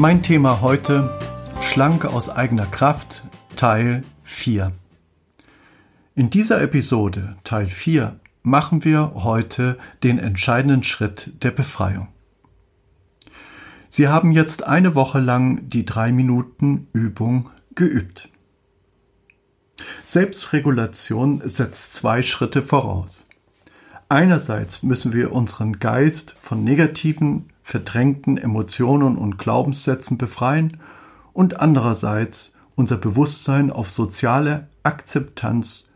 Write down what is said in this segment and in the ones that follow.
Mein Thema heute Schlanke aus eigener Kraft Teil 4. In dieser Episode Teil 4 machen wir heute den entscheidenden Schritt der Befreiung. Sie haben jetzt eine Woche lang die drei Minuten Übung geübt. Selbstregulation setzt zwei Schritte voraus. Einerseits müssen wir unseren Geist von negativen, verdrängten Emotionen und Glaubenssätzen befreien und andererseits unser Bewusstsein auf soziale Akzeptanz,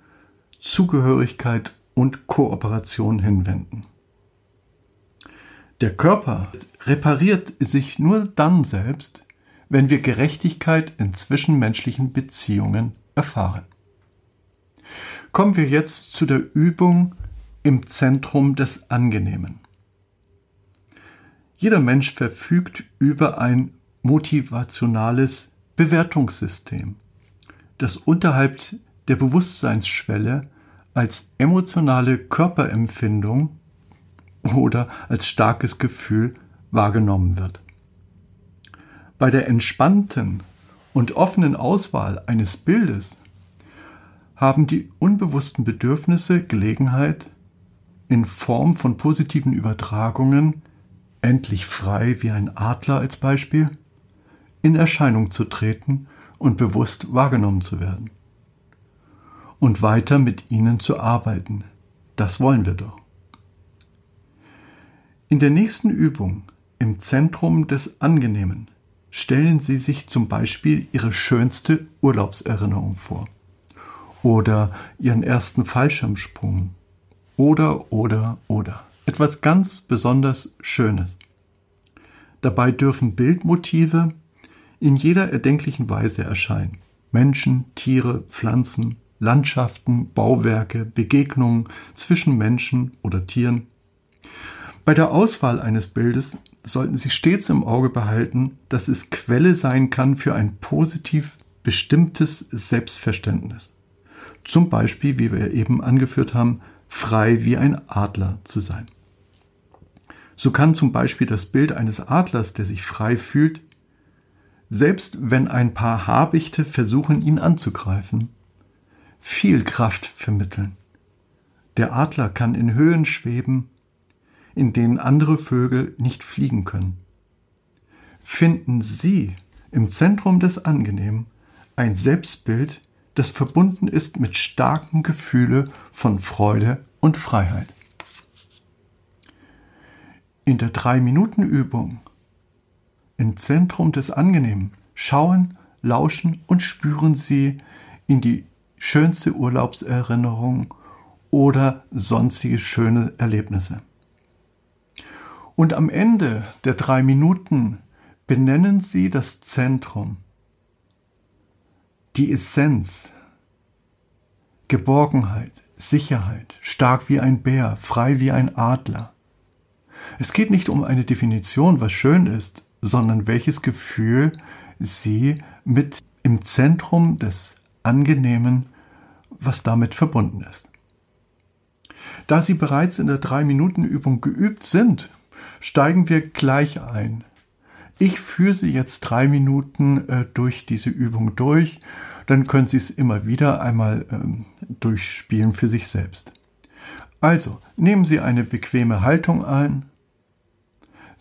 Zugehörigkeit und Kooperation hinwenden. Der Körper repariert sich nur dann selbst, wenn wir Gerechtigkeit in zwischenmenschlichen Beziehungen erfahren. Kommen wir jetzt zu der Übung im Zentrum des Angenehmen. Jeder Mensch verfügt über ein motivationales Bewertungssystem, das unterhalb der Bewusstseinsschwelle als emotionale Körperempfindung oder als starkes Gefühl wahrgenommen wird. Bei der entspannten und offenen Auswahl eines Bildes haben die unbewussten Bedürfnisse Gelegenheit, in Form von positiven Übertragungen, endlich frei wie ein Adler als Beispiel, in Erscheinung zu treten und bewusst wahrgenommen zu werden. Und weiter mit ihnen zu arbeiten. Das wollen wir doch. In der nächsten Übung im Zentrum des Angenehmen stellen Sie sich zum Beispiel Ihre schönste Urlaubserinnerung vor oder Ihren ersten Fallschirmsprung oder oder oder etwas ganz besonders Schönes. Dabei dürfen Bildmotive in jeder erdenklichen Weise erscheinen. Menschen, Tiere, Pflanzen, Landschaften, Bauwerke, Begegnungen zwischen Menschen oder Tieren. Bei der Auswahl eines Bildes sollten Sie stets im Auge behalten, dass es Quelle sein kann für ein positiv bestimmtes Selbstverständnis. Zum Beispiel, wie wir eben angeführt haben, frei wie ein Adler zu sein. So kann zum Beispiel das Bild eines Adlers, der sich frei fühlt, selbst wenn ein paar Habichte versuchen, ihn anzugreifen, viel Kraft vermitteln. Der Adler kann in Höhen schweben, in denen andere Vögel nicht fliegen können. Finden Sie im Zentrum des Angenehmen ein Selbstbild, das verbunden ist mit starken Gefühle von Freude und Freiheit. In der Drei-Minuten-Übung. Im Zentrum des Angenehmen. Schauen, lauschen und spüren Sie in die schönste Urlaubserinnerung oder sonstige schöne Erlebnisse. Und am Ende der drei Minuten benennen Sie das Zentrum, die Essenz, Geborgenheit, Sicherheit, stark wie ein Bär, frei wie ein Adler. Es geht nicht um eine Definition, was schön ist, sondern welches Gefühl Sie mit im Zentrum des Angenehmen, was damit verbunden ist. Da Sie bereits in der 3-Minuten-Übung geübt sind, steigen wir gleich ein. Ich führe Sie jetzt drei Minuten äh, durch diese Übung durch, dann können Sie es immer wieder einmal ähm, durchspielen für sich selbst. Also, nehmen Sie eine bequeme Haltung ein,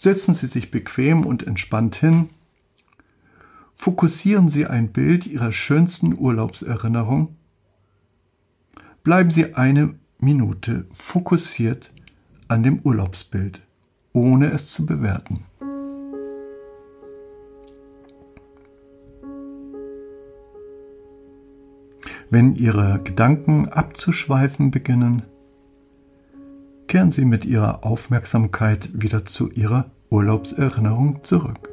setzen Sie sich bequem und entspannt hin, fokussieren Sie ein Bild Ihrer schönsten Urlaubserinnerung, bleiben Sie eine Minute fokussiert an dem Urlaubsbild ohne es zu bewerten. Wenn Ihre Gedanken abzuschweifen beginnen, kehren Sie mit Ihrer Aufmerksamkeit wieder zu Ihrer Urlaubserinnerung zurück.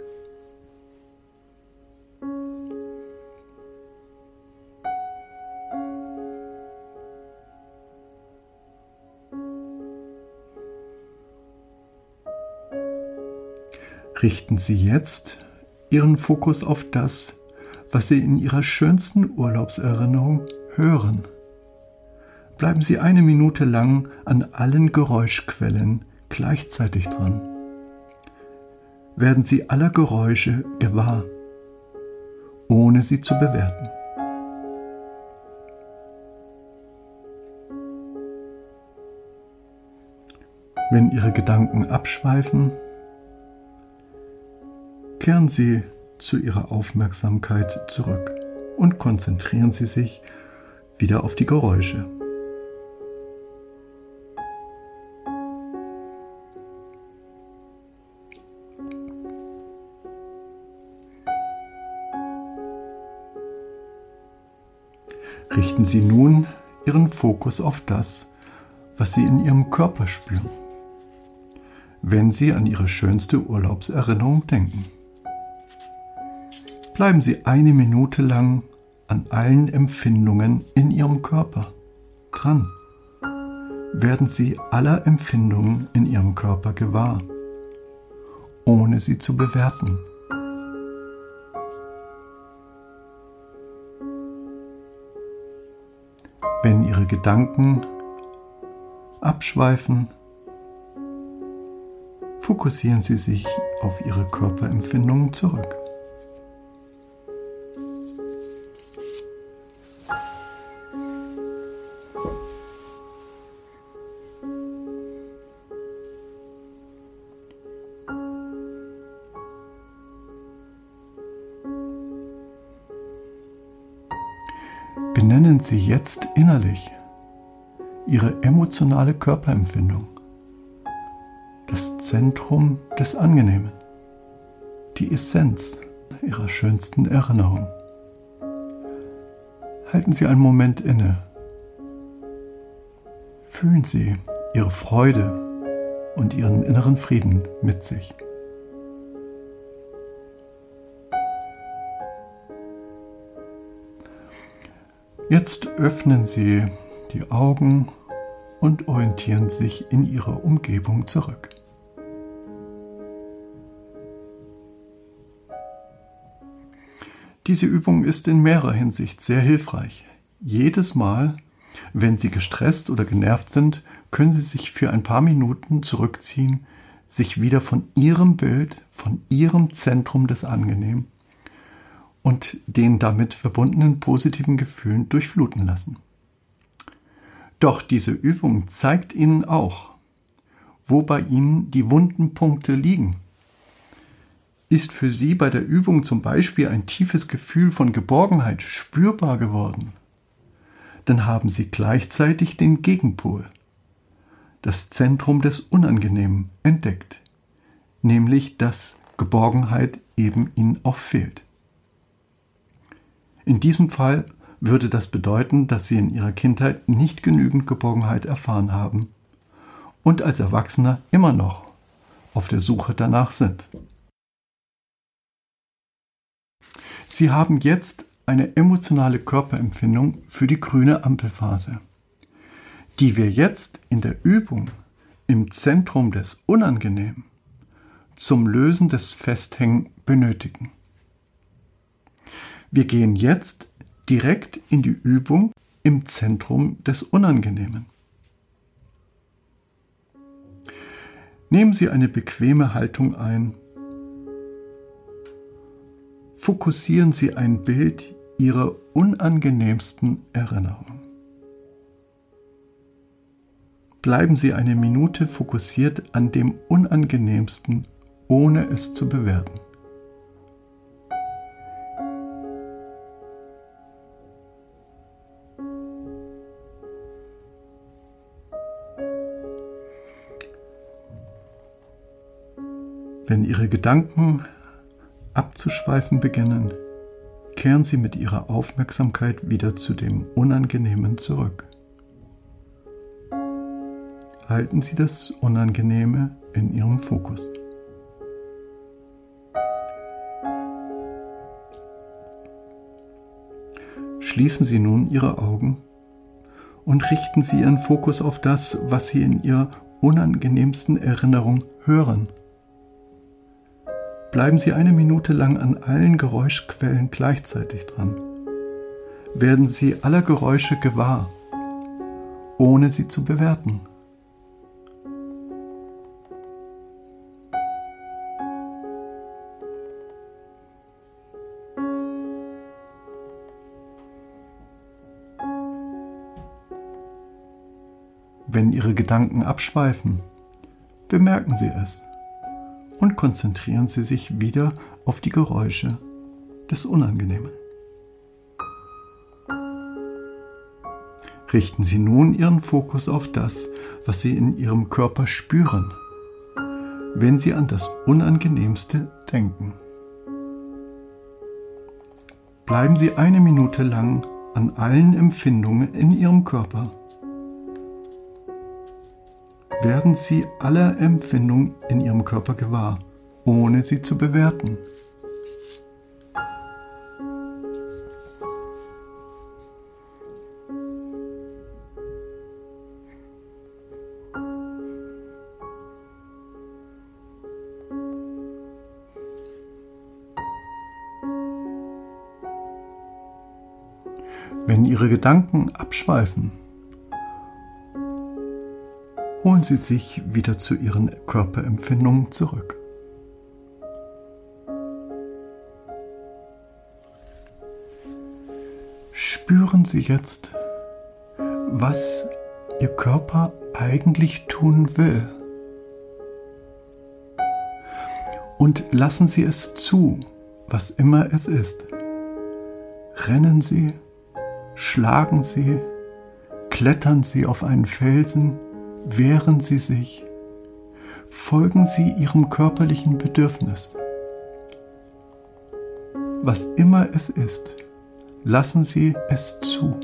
Richten Sie jetzt Ihren Fokus auf das, was Sie in Ihrer schönsten Urlaubserinnerung hören. Bleiben Sie eine Minute lang an allen Geräuschquellen gleichzeitig dran. Werden Sie aller Geräusche gewahr, ohne sie zu bewerten. Wenn Ihre Gedanken abschweifen, kehren Sie zu Ihrer Aufmerksamkeit zurück und konzentrieren Sie sich wieder auf die Geräusche. Richten Sie nun Ihren Fokus auf das, was Sie in Ihrem Körper spüren, wenn Sie an Ihre schönste Urlaubserinnerung denken. Bleiben Sie eine Minute lang an allen Empfindungen in Ihrem Körper dran. Werden Sie aller Empfindungen in Ihrem Körper gewahr, ohne sie zu bewerten. Wenn Ihre Gedanken abschweifen, fokussieren Sie sich auf Ihre Körperempfindungen zurück. Benennen Sie jetzt innerlich Ihre emotionale Körperempfindung, das Zentrum des Angenehmen, die Essenz Ihrer schönsten Erinnerung. Halten Sie einen Moment inne. Fühlen Sie Ihre Freude und Ihren inneren Frieden mit sich. Jetzt öffnen Sie die Augen und orientieren sich in Ihrer Umgebung zurück. Diese Übung ist in mehrerer Hinsicht sehr hilfreich. Jedes Mal, wenn Sie gestresst oder genervt sind, können Sie sich für ein paar Minuten zurückziehen, sich wieder von Ihrem Bild, von Ihrem Zentrum des Angenehmen und den damit verbundenen positiven Gefühlen durchfluten lassen. Doch diese Übung zeigt Ihnen auch, wo bei Ihnen die wunden Punkte liegen. Ist für Sie bei der Übung zum Beispiel ein tiefes Gefühl von Geborgenheit spürbar geworden, dann haben Sie gleichzeitig den Gegenpol, das Zentrum des Unangenehmen entdeckt, nämlich dass Geborgenheit eben Ihnen auch fehlt. In diesem Fall würde das bedeuten, dass sie in ihrer Kindheit nicht genügend Geborgenheit erfahren haben und als Erwachsener immer noch auf der Suche danach sind. Sie haben jetzt eine emotionale Körperempfindung für die grüne Ampelphase, die wir jetzt in der Übung im Zentrum des Unangenehmen zum Lösen des Festhängen benötigen. Wir gehen jetzt direkt in die Übung im Zentrum des Unangenehmen. Nehmen Sie eine bequeme Haltung ein. Fokussieren Sie ein Bild Ihrer unangenehmsten Erinnerung. Bleiben Sie eine Minute fokussiert an dem Unangenehmsten, ohne es zu bewerten. Wenn Ihre Gedanken abzuschweifen beginnen, kehren Sie mit Ihrer Aufmerksamkeit wieder zu dem Unangenehmen zurück. halten Sie das Unangenehme in Ihrem Fokus. Schließen Sie nun Ihre Augen und richten Sie Ihren Fokus auf das, was Sie in Ihrer unangenehmsten Erinnerung hören. Bleiben Sie eine Minute lang an allen Geräuschquellen gleichzeitig dran. Werden Sie aller Geräusche gewahr, ohne sie zu bewerten. Wenn Ihre Gedanken abschweifen, bemerken Sie es und konzentrieren Sie sich wieder auf die Geräusche des Unangenehmen. Richten Sie nun Ihren Fokus auf das, was Sie in Ihrem Körper spüren, wenn Sie an das Unangenehmste denken. Bleiben Sie eine Minute lang an allen Empfindungen in Ihrem Körper werden Sie aller Empfindungen in Ihrem Körper gewahr, ohne sie zu bewerten. Wenn Ihre Gedanken abschweifen, holen Sie sich wieder zu Ihren Körperempfindungen zurück. Spüren Sie jetzt, was Ihr Körper eigentlich tun will. Und lassen Sie es zu, was immer es ist. Rennen Sie, schlagen Sie, klettern Sie auf einen Felsen, wehren Sie sich, folgen Sie Ihrem körperlichen Bedürfnis. Was immer es ist, lassen Sie es zu.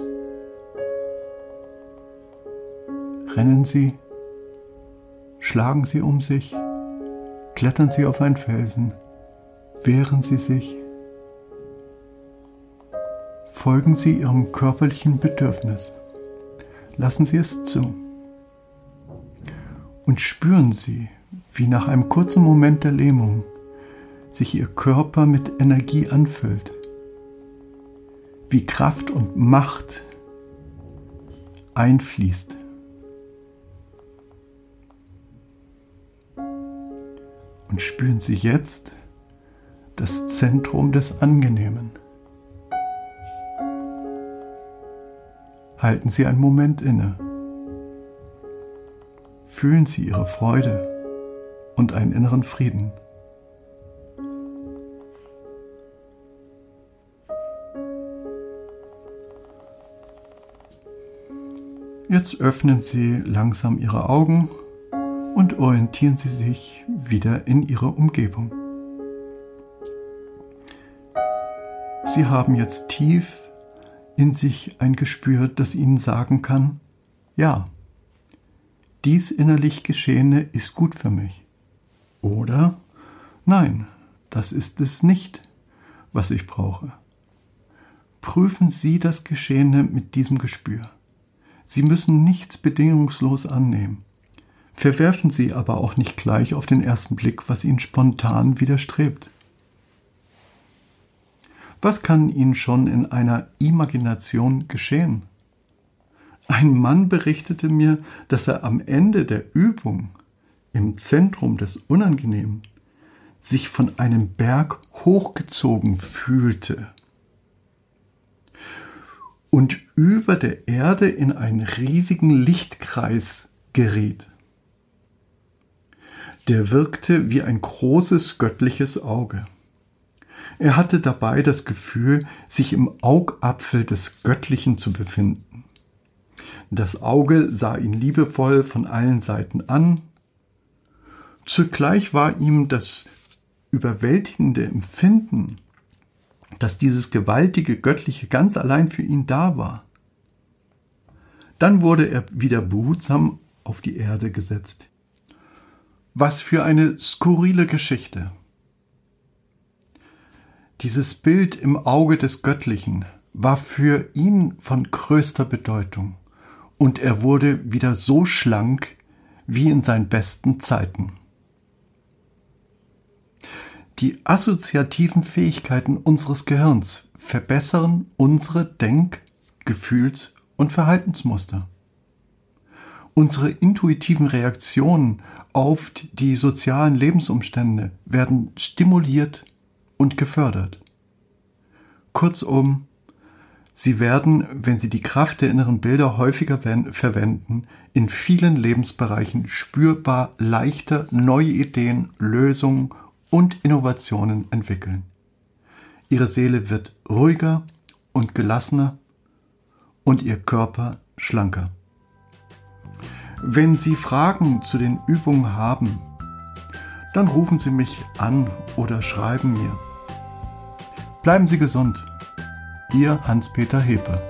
Rennen Sie, schlagen Sie um sich, klettern Sie auf einen Felsen, wehren Sie sich, folgen Sie Ihrem körperlichen Bedürfnis. Lassen Sie es zu und spüren Sie, wie nach einem kurzen Moment der Lähmung sich Ihr Körper mit Energie anfüllt, wie Kraft und Macht einfließt. Und spüren Sie jetzt das Zentrum des Angenehmen. Halten Sie einen Moment inne fühlen Sie Ihre Freude und einen inneren Frieden. Jetzt öffnen Sie langsam Ihre Augen und orientieren Sie sich wieder in Ihrer Umgebung. Sie haben jetzt tief in sich ein Gespür, das Ihnen sagen kann, ja, dies innerlich Geschehene ist gut für mich. Oder nein, das ist es nicht, was ich brauche. Prüfen Sie das Geschehene mit diesem Gespür. Sie müssen nichts bedingungslos annehmen. Verwerfen Sie aber auch nicht gleich auf den ersten Blick, was Ihnen spontan widerstrebt. Was kann Ihnen schon in einer Imagination geschehen? Ein Mann berichtete mir, dass er am Ende der Übung im Zentrum des Unangenehmen sich von einem Berg hochgezogen fühlte und über der Erde in einen riesigen Lichtkreis geriet. Der wirkte wie ein großes göttliches Auge. Er hatte dabei das Gefühl, sich im Augapfel des Göttlichen zu befinden. Das Auge sah ihn liebevoll von allen Seiten an. Zugleich war ihm das überwältigende Empfinden, dass dieses gewaltige Göttliche ganz allein für ihn da war. Dann wurde er wieder behutsam auf die Erde gesetzt. Was für eine skurrile Geschichte. Dieses Bild im Auge des Göttlichen war für ihn von größter Bedeutung, und er wurde wieder so schlank wie in seinen besten Zeiten. Die assoziativen Fähigkeiten unseres Gehirns verbessern unsere Denk-, Gefühls- und Verhaltensmuster. Unsere intuitiven Reaktionen auf die sozialen Lebensumstände werden stimuliert und gefördert. Kurzum, sie werden, wenn Sie die Kraft der inneren Bilder häufiger verwenden, in vielen Lebensbereichen spürbar leichter neue Ideen, Lösungen und Innovationen entwickeln. Ihre Seele wird ruhiger und gelassener und Ihr Körper schlanker. Wenn Sie Fragen zu den Übungen haben, dann rufen Sie mich an oder schreiben mir. Bleiben Sie gesund. Ihr Hans-Peter Hepe.